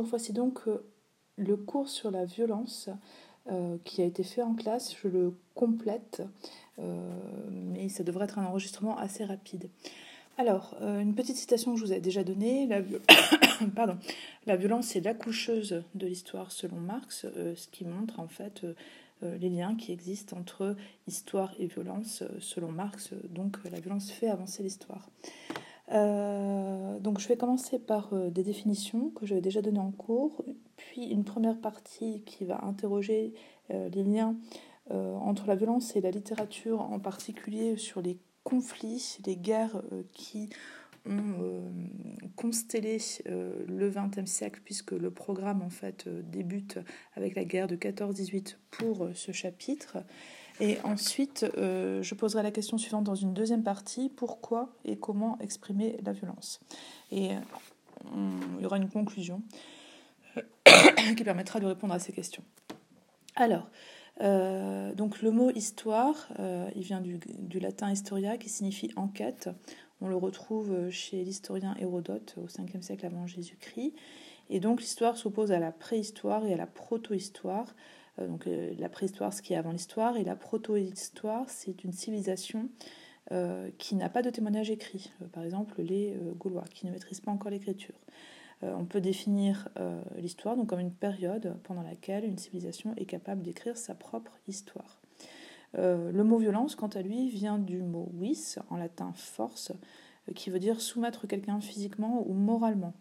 Voici donc euh, le cours sur la violence euh, qui a été fait en classe. Je le complète, euh, mais ça devrait être un enregistrement assez rapide. Alors, une petite citation que je vous ai déjà donnée. Pardon. la violence est l'accoucheuse de l'histoire selon Marx, ce qui montre en fait les liens qui existent entre histoire et violence selon Marx. Donc la violence fait avancer l'histoire. Euh, donc je vais commencer par euh, des définitions que j'avais déjà données en cours, puis une première partie qui va interroger euh, les liens entre la violence et la littérature, en particulier sur les conflits, les guerres qui ont constellé le XXe siècle, puisque le programme en fait débute avec la guerre de 14-18 pour ce chapitre. Et ensuite, euh, je poserai la question suivante dans une deuxième partie, pourquoi et comment exprimer la violence? Et il y aura une conclusion qui permettra de répondre à ces questions. Alors, euh, donc le mot histoire, euh, il vient du, du, latin historia qui signifie enquête. On le retrouve chez l'historien Hérodote au 5e siècle avant Jésus-Christ. Et donc l'histoire s'oppose à la préhistoire et à la proto-histoire. Euh, donc euh, la préhistoire, ce qui est avant l'histoire, et la proto-histoire, c'est une civilisation euh, qui n'a pas de témoignage écrit. par exemple, les Gaulois, qui ne maîtrisent pas encore l'écriture. on peut définir l'histoire donc comme une période pendant laquelle une civilisation est capable d'écrire sa propre histoire. le mot violence, quant à lui, vient du mot vis, en latin force, qui veut dire soumettre quelqu'un physiquement ou moralement.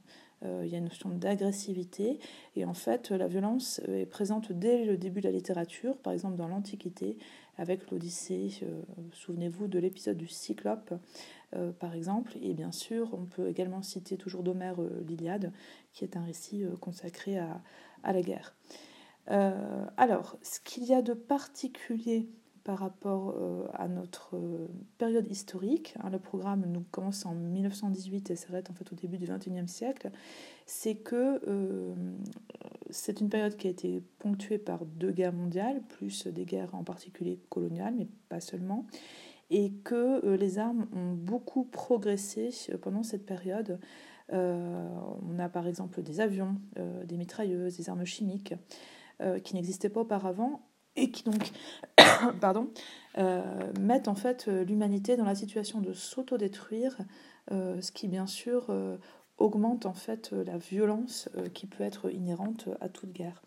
Euh, il y a une notion d'agressivité. Et en fait, la violence est présente dès le début de la littérature, par exemple dans l'Antiquité, avec l'Odyssée. Euh, souvenez-vous de l'épisode du Cyclope, euh, par exemple. Et bien sûr, on peut également citer toujours d'Homère l'Iliade, qui est un récit consacré à, à, la guerre. alors, ce qu'il y a de particulier par rapport euh, à notre euh, période historique. Hein, le programme nous commence en 1918 et s'arrête en fait au début du XXIe siècle. C'est que euh, c'est une période qui a été ponctuée par deux guerres mondiales, plus des guerres en particulier coloniales, mais pas seulement, et que les armes ont beaucoup progressé pendant cette période. on a par exemple des avions, des mitrailleuses, des armes chimiques qui n'existaient pas auparavant et qui donc pardon, euh, mettent en fait euh, l'humanité dans la situation de s'autodétruire, euh, ce qui bien sûr augmente en fait la violence qui peut être inhérente à toute guerre.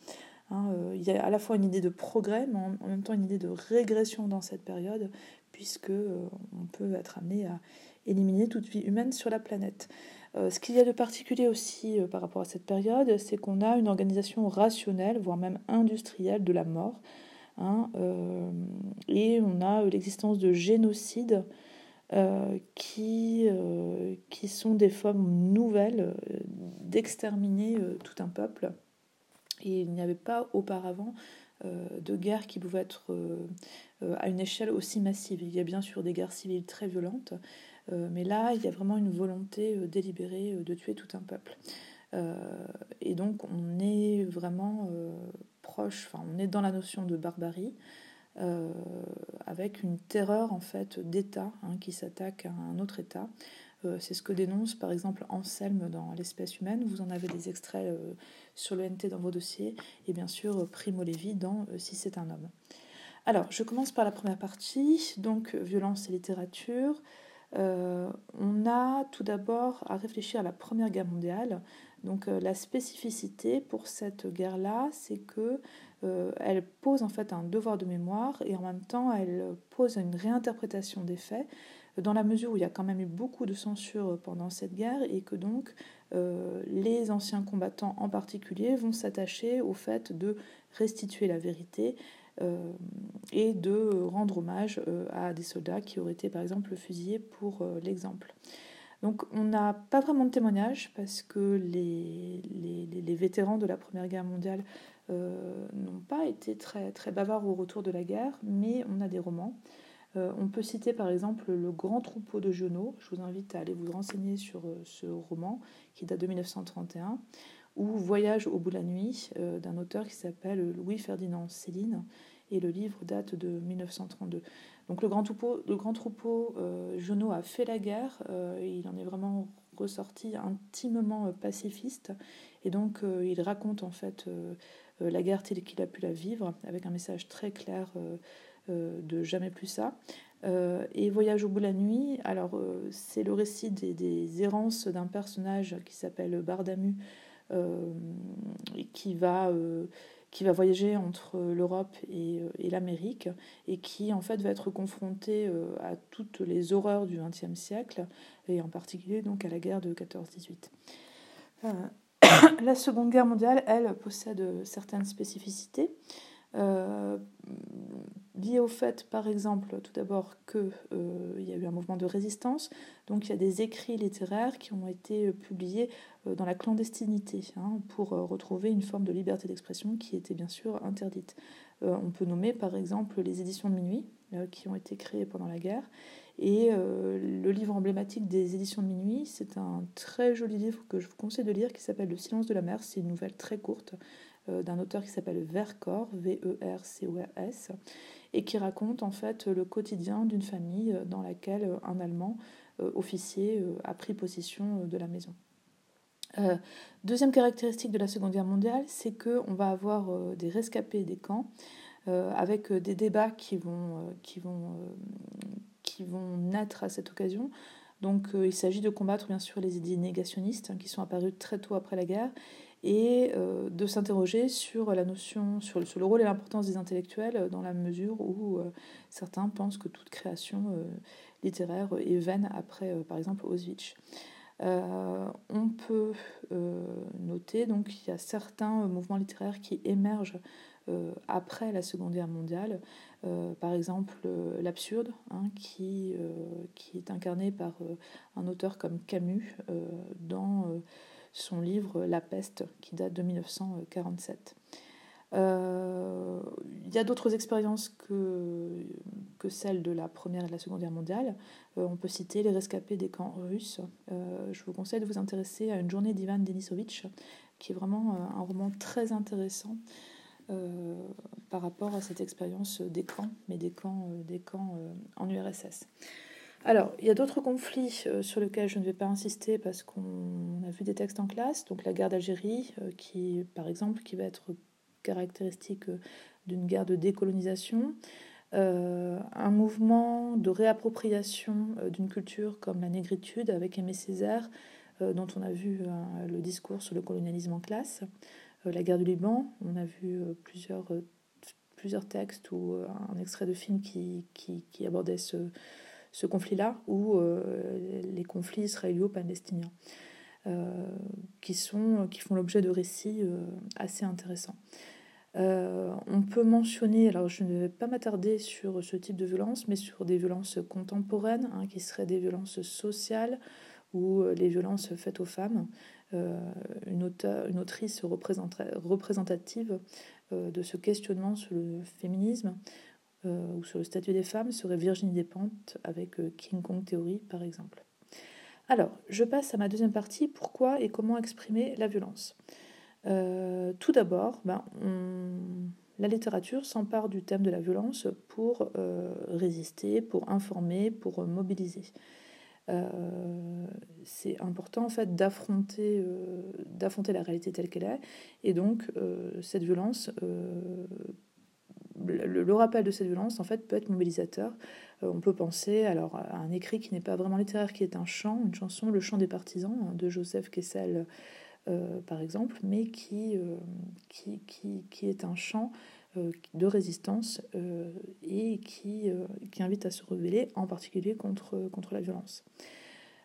Hein, il y a à la fois une idée de progrès, mais en, même temps une idée de régression dans cette période, puisque on peut être amené à éliminer toute vie humaine sur la planète. ce qu'il y a de particulier aussi par rapport à cette période, c'est qu'on a une organisation rationnelle, voire même industrielle de la mort, Hein, euh, et on a l'existence de génocides euh, qui, euh, qui sont des formes nouvelles d'exterminer tout un peuple. Et il n'y avait pas auparavant de guerre qui pouvait être à une échelle aussi massive. Il y a bien sûr des guerres civiles très violentes, mais là, il y a vraiment une volonté délibérée de tuer tout un peuple. et donc, on est vraiment proche, enfin on est dans la notion de barbarie, euh, avec une terreur en fait d'État hein, qui s'attaque à un autre État. Euh, c'est ce que dénonce par exemple Anselme dans L'espèce humaine. Vous en avez des extraits euh, sur le NT dans vos dossiers, et bien sûr Primo Levi dans Si c'est un homme. Alors, je commence par la première partie, donc violence et littérature. On a tout d'abord à réfléchir à la Première Guerre mondiale, donc euh, la spécificité pour cette guerre-là, c'est que euh, elle pose en fait un devoir de mémoire et en même temps elle pose une réinterprétation des faits dans la mesure où il y a quand même eu beaucoup de censure pendant cette guerre et que donc euh, les anciens combattants en particulier vont s'attacher au fait de restituer la vérité et de rendre hommage à des soldats qui auraient été par exemple fusillés pour l'exemple. Donc on n'a pas vraiment de témoignages parce que les, les, vétérans de la Première Guerre mondiale euh, n'ont pas été très, très bavards au retour de la guerre, mais on a des romans. Euh, on peut citer par exemple Le Grand Troupeau de Genot. Je vous invite à aller vous renseigner sur euh, ce roman qui date de 1931. Ou Voyage au bout de la nuit d'un auteur qui s'appelle Louis-Ferdinand Céline. Et le livre date de 1932. Donc le grand troupeau, le grand troupeau euh, a fait la guerre, euh, il en est vraiment ressorti intimement euh, pacifiste, Et donc, il raconte en fait la guerre telle qu'il a pu la vivre, avec un message très clair de jamais plus ça. et Voyage au bout de la nuit, alors c'est le récit des errances d'un personnage qui s'appelle Bardamu, qui va qui va voyager entre l'Europe et, et l'Amérique et qui en fait va être confronté euh, à toutes les horreurs du XXe siècle et en particulier donc à la guerre de 14-18. Euh, la Seconde Guerre mondiale, elle, possède certaines spécificités. Euh, lié au fait, par exemple, tout d'abord qu'il euh, y a eu un mouvement de résistance. Donc il y a des écrits littéraires qui ont été publiés euh, dans la clandestinité hein, pour euh, retrouver une forme de liberté d'expression qui était bien sûr interdite. on peut nommer par exemple les éditions de minuit qui ont été créées pendant la guerre. Et le livre emblématique des éditions de minuit, c'est un très joli livre que je vous conseille de lire qui s'appelle Le silence de la mer. C'est une nouvelle très courte d'un auteur qui s'appelle Vercors, V-E-R-C-O-R-S, et qui raconte en fait le quotidien d'une famille euh, dans laquelle euh, un Allemand euh, officier a pris possession de la maison. deuxième caractéristique de la Seconde Guerre mondiale, c'est qu'on va avoir des rescapés des camps avec des débats qui vont naître à cette occasion. Donc il s'agit de combattre bien sûr les idées négationnistes hein, qui sont apparues très tôt après la guerre et euh, de s'interroger sur la notion, sur, le rôle et l'importance des intellectuels dans la mesure où euh, certains pensent que toute création euh, littéraire est vaine après, par exemple, Auschwitz. on peut noter donc qu'il y a certains mouvements littéraires qui émergent après la Seconde Guerre mondiale, par exemple l'absurde, hein, qui, qui est incarné par un auteur comme Camus dans son livre La peste qui date de 1947. Euh, il y a d'autres expériences que, celles de la Première et de la Seconde Guerre mondiale. Euh, on peut citer les rescapés des camps russes. Euh, je vous conseille de vous intéresser à une journée d'Ivan Denisovitch, qui est vraiment un roman très intéressant par rapport à cette expérience des camps, mais des camps, des camps en URSS. Alors, il y a d'autres conflits euh, sur lesquels je ne vais pas insister parce qu'on a vu des textes en classe. Donc la guerre d'Algérie, euh, qui, par exemple, qui va être caractéristique euh, d'une guerre de décolonisation. un mouvement de réappropriation d'une culture comme la négritude avec Aimé Césaire, dont on a vu le discours sur le colonialisme en classe. la guerre du Liban, on a vu plusieurs, plusieurs textes ou un extrait de film qui, qui, qui abordait ce, ce conflit-là ou euh, les conflits israélo-palestiniens, euh, qui, sont, qui font l'objet de récits euh, assez intéressants. on peut mentionner, alors je ne vais pas m'attarder sur ce type de violence, mais sur des violences contemporaines, hein, qui seraient des violences sociales ou les violences faites aux femmes. une, auteur, une autrice représentative de ce questionnement sur le féminisme euh, ou sur le statut des femmes serait Virginie Despentes avec euh, King Kong Theory par exemple. Alors, je passe à ma deuxième partie, pourquoi et comment exprimer la violence. Euh, tout d'abord, ben, la littérature s'empare du thème de la violence pour résister, pour informer, pour mobiliser. c'est important en fait d'affronter d'affronter la réalité telle qu'elle est et donc cette violence le, rappel de cette violence en fait peut être mobilisateur. Euh, on peut penser alors à un écrit qui n'est pas vraiment littéraire, qui est un chant, une chanson, le chant des partisans hein, de Joseph Kessel euh, par exemple, mais qui, euh, qui, qui, qui, est un chant de résistance et qui, qui invite à se rebeller, en particulier contre, contre la violence.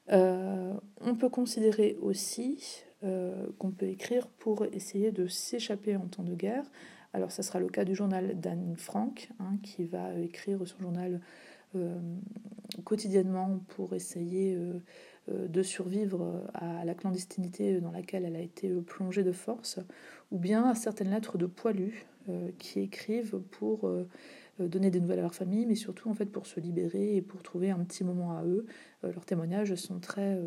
on peut considérer aussi qu'on peut écrire pour essayer de s'échapper en temps de guerre, alors, ça sera le cas du journal d'Anne Frank, hein, qui va écrire son journal euh, quotidiennement pour essayer euh, euh, de survivre à la clandestinité dans laquelle elle a été plongée de force, ou bien à certaines lettres de poilus qui écrivent pour donner des nouvelles à leur famille, mais surtout en fait pour se libérer et pour trouver un petit moment à eux. leurs témoignages sont très,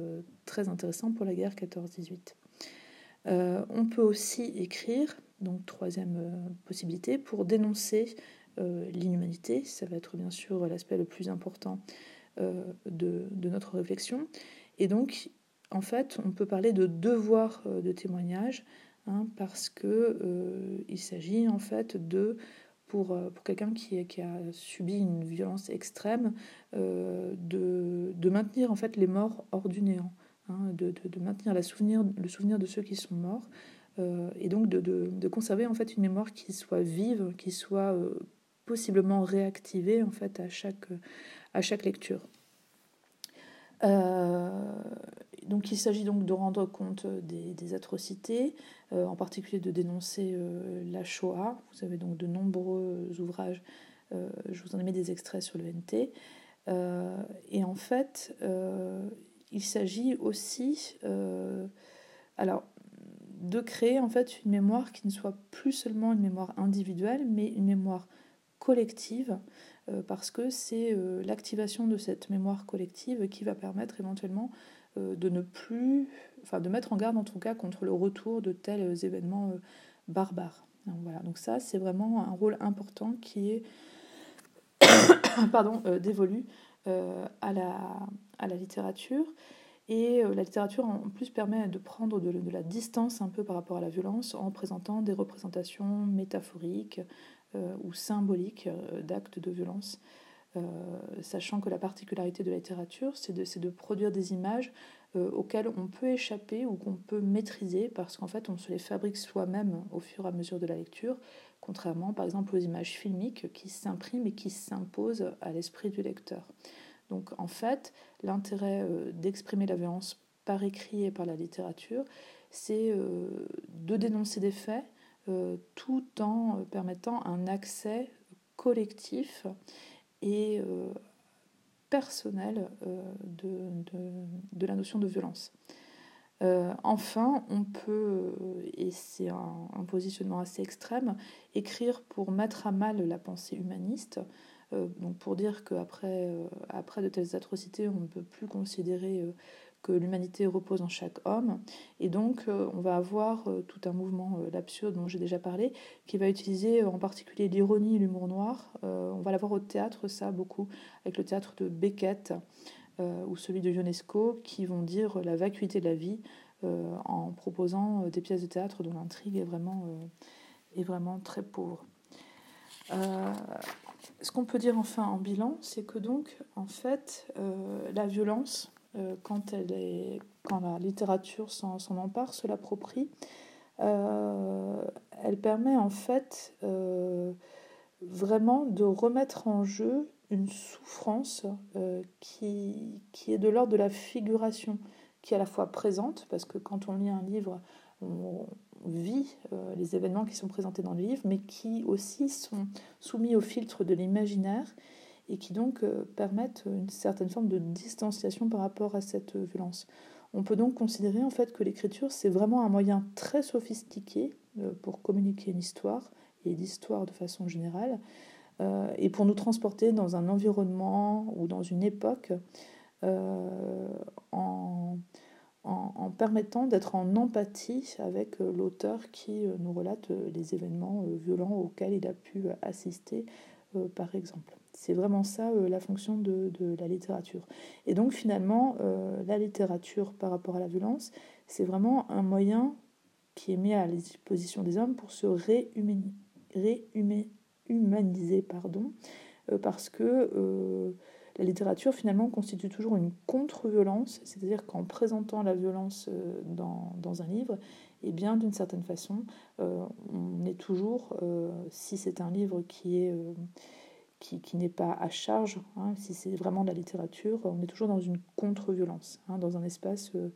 très intéressants pour la guerre 14-18. on peut aussi écrire donc troisième euh, possibilité, pour dénoncer euh, l'inhumanité. Ça va être bien sûr l'aspect le plus important euh, de, notre réflexion. Et donc, en fait, on peut parler de devoir de témoignage, hein, parce que il s'agit en fait de pour, pour quelqu'un qui, a subi une violence extrême, de, de, maintenir en fait les morts hors du néant, hein, de, de, maintenir le souvenir de ceux qui sont morts, et donc de, conserver en fait une mémoire qui soit vive, qui soit possiblement réactivée en fait à chaque, à chaque lecture. Euh, donc il s'agit donc de rendre compte des, atrocités, euh, en particulier de dénoncer euh, la Shoah. Vous avez donc de nombreux ouvrages, je vous en ai mis des extraits sur le NT. et en fait, il s'agit aussi alors, de créer en fait une mémoire qui ne soit plus seulement une mémoire individuelle, mais une mémoire collective, euh, parce que c'est euh, l'activation de cette mémoire collective qui va permettre éventuellement euh, de ne plus, enfin de mettre en garde en tout cas contre le retour de tels événements barbares. Donc, voilà, donc ça c'est vraiment un rôle important qui est pardon, dévolu à, la, à la littérature. Et la littérature en plus permet de prendre de, la distance un peu par rapport à la violence en présentant des représentations métaphoriques, euh, ou symbolique euh, d'actes de violence, euh, sachant que la particularité de la littérature, c'est de, produire des images auxquelles on peut échapper ou qu'on peut maîtriser parce qu'en fait on se les fabrique soi-même au fur et à mesure de la lecture, contrairement par exemple aux images filmiques qui s'impriment et qui s'imposent à l'esprit du lecteur. Donc en fait, l'intérêt d'exprimer la violence par écrit et par la littérature, c'est de dénoncer des faits, euh, tout en euh, permettant un accès collectif et euh, personnel de, la notion de violence. enfin, on peut, et c'est un, positionnement assez extrême, écrire pour mettre à mal la pensée humaniste, donc pour dire qu'après après de telles atrocités, on ne peut plus considérer que l'humanité repose en chaque homme. Et donc, euh, on va avoir euh, tout un mouvement, euh, l'absurde dont j'ai déjà parlé, qui va utiliser en particulier l'ironie et l'humour noir. on va l'avoir au théâtre, ça, beaucoup, avec le théâtre de Beckett ou celui de Ionesco, qui vont dire la vacuité de la vie en proposant des pièces de théâtre dont l'intrigue est vraiment, est vraiment très pauvre. Ce qu'on peut dire enfin en bilan, c'est que donc, en fait, la violence, euh, quand, elle est, quand la littérature s'en empare, se l'approprie, euh, elle permet en fait euh, vraiment de remettre en jeu une souffrance qui, qui est de l'ordre de la figuration, qui est à la fois présente, parce que quand on lit un livre, on vit les événements qui sont présentés dans le livre, mais qui aussi sont soumis au filtre de l'imaginaire et qui donc euh, permettent une certaine forme de distanciation par rapport à cette violence. On peut donc considérer en fait que l'écriture c'est vraiment un moyen très sophistiqué euh, pour communiquer une histoire et l'histoire de façon générale euh, et pour nous transporter dans un environnement ou dans une époque en, en, permettant d'être en empathie avec l'auteur qui nous relate les événements violents auxquels il a pu assister par exemple. C'est vraiment ça euh, la fonction de, la littérature. Et donc finalement, euh, la littérature par rapport à la violence, c'est vraiment un moyen qui est mis à la disposition des hommes pour se réhumaniser, pardon, euh, parce que la littérature finalement constitue toujours une contre-violence, c'est-à-dire qu'en présentant la violence dans, dans, un livre, et eh bien d'une certaine façon, on est toujours, si c'est un livre qui est qui, n'est pas à charge, hein, si c'est vraiment de la littérature, on est toujours dans une contre-violence, hein, dans un espace euh,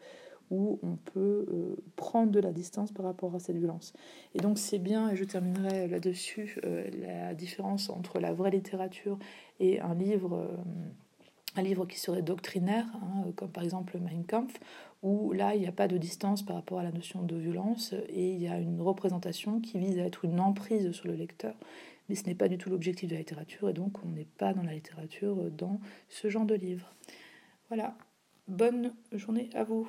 où on peut euh, prendre de la distance par rapport à cette violence. Et donc c'est bien, et je terminerai là-dessus, euh, la différence entre la vraie littérature et un livre, un livre qui serait doctrinaire, hein, comme par exemple Mein Kampf, où là il n'y a pas de distance par rapport à la notion de violence et il y a une représentation qui vise à être une emprise sur le lecteur mais ce n'est pas du tout l'objectif de la littérature, et donc on n'est pas dans la littérature dans ce genre de livre. Voilà, bonne journée à vous.